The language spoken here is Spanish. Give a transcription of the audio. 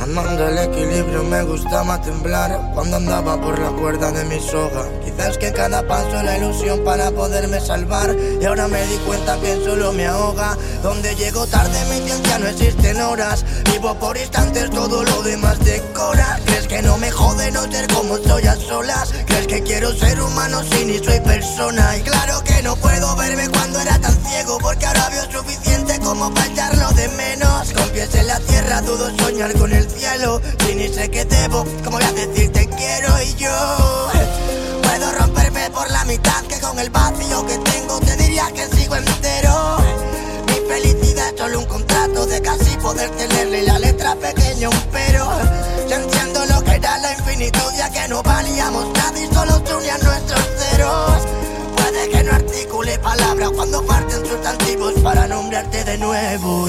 Amando el equilibrio me gustaba temblar cuando andaba por la cuerda de mi soga. Quizás que cada paso la ilusión para poderme salvar y ahora me di cuenta que solo me ahoga. Donde llego tarde mi ciencia no existen horas. Vivo por instantes todo lo demás decora. ¿Crees que no me jode no ser como soy a solas? ¿Crees que quiero ser humano si ni soy persona? Y claro que no puedo verme cuando era tan ciego porque tierra dudo soñar con el cielo. Si ni sé qué debo, como voy a decir te quiero y yo Puedo romperme por la mitad que con el vacío que tengo te diría que sigo entero. Mi felicidad es solo un contrato de casi poder tenerle la letra pequeña un pero. Yo entiendo lo que era la infinitud ya que no valíamos nada y solo se nuestros ceros. Puede que no articule palabras cuando parten sustantivos para nombrarte de nuevo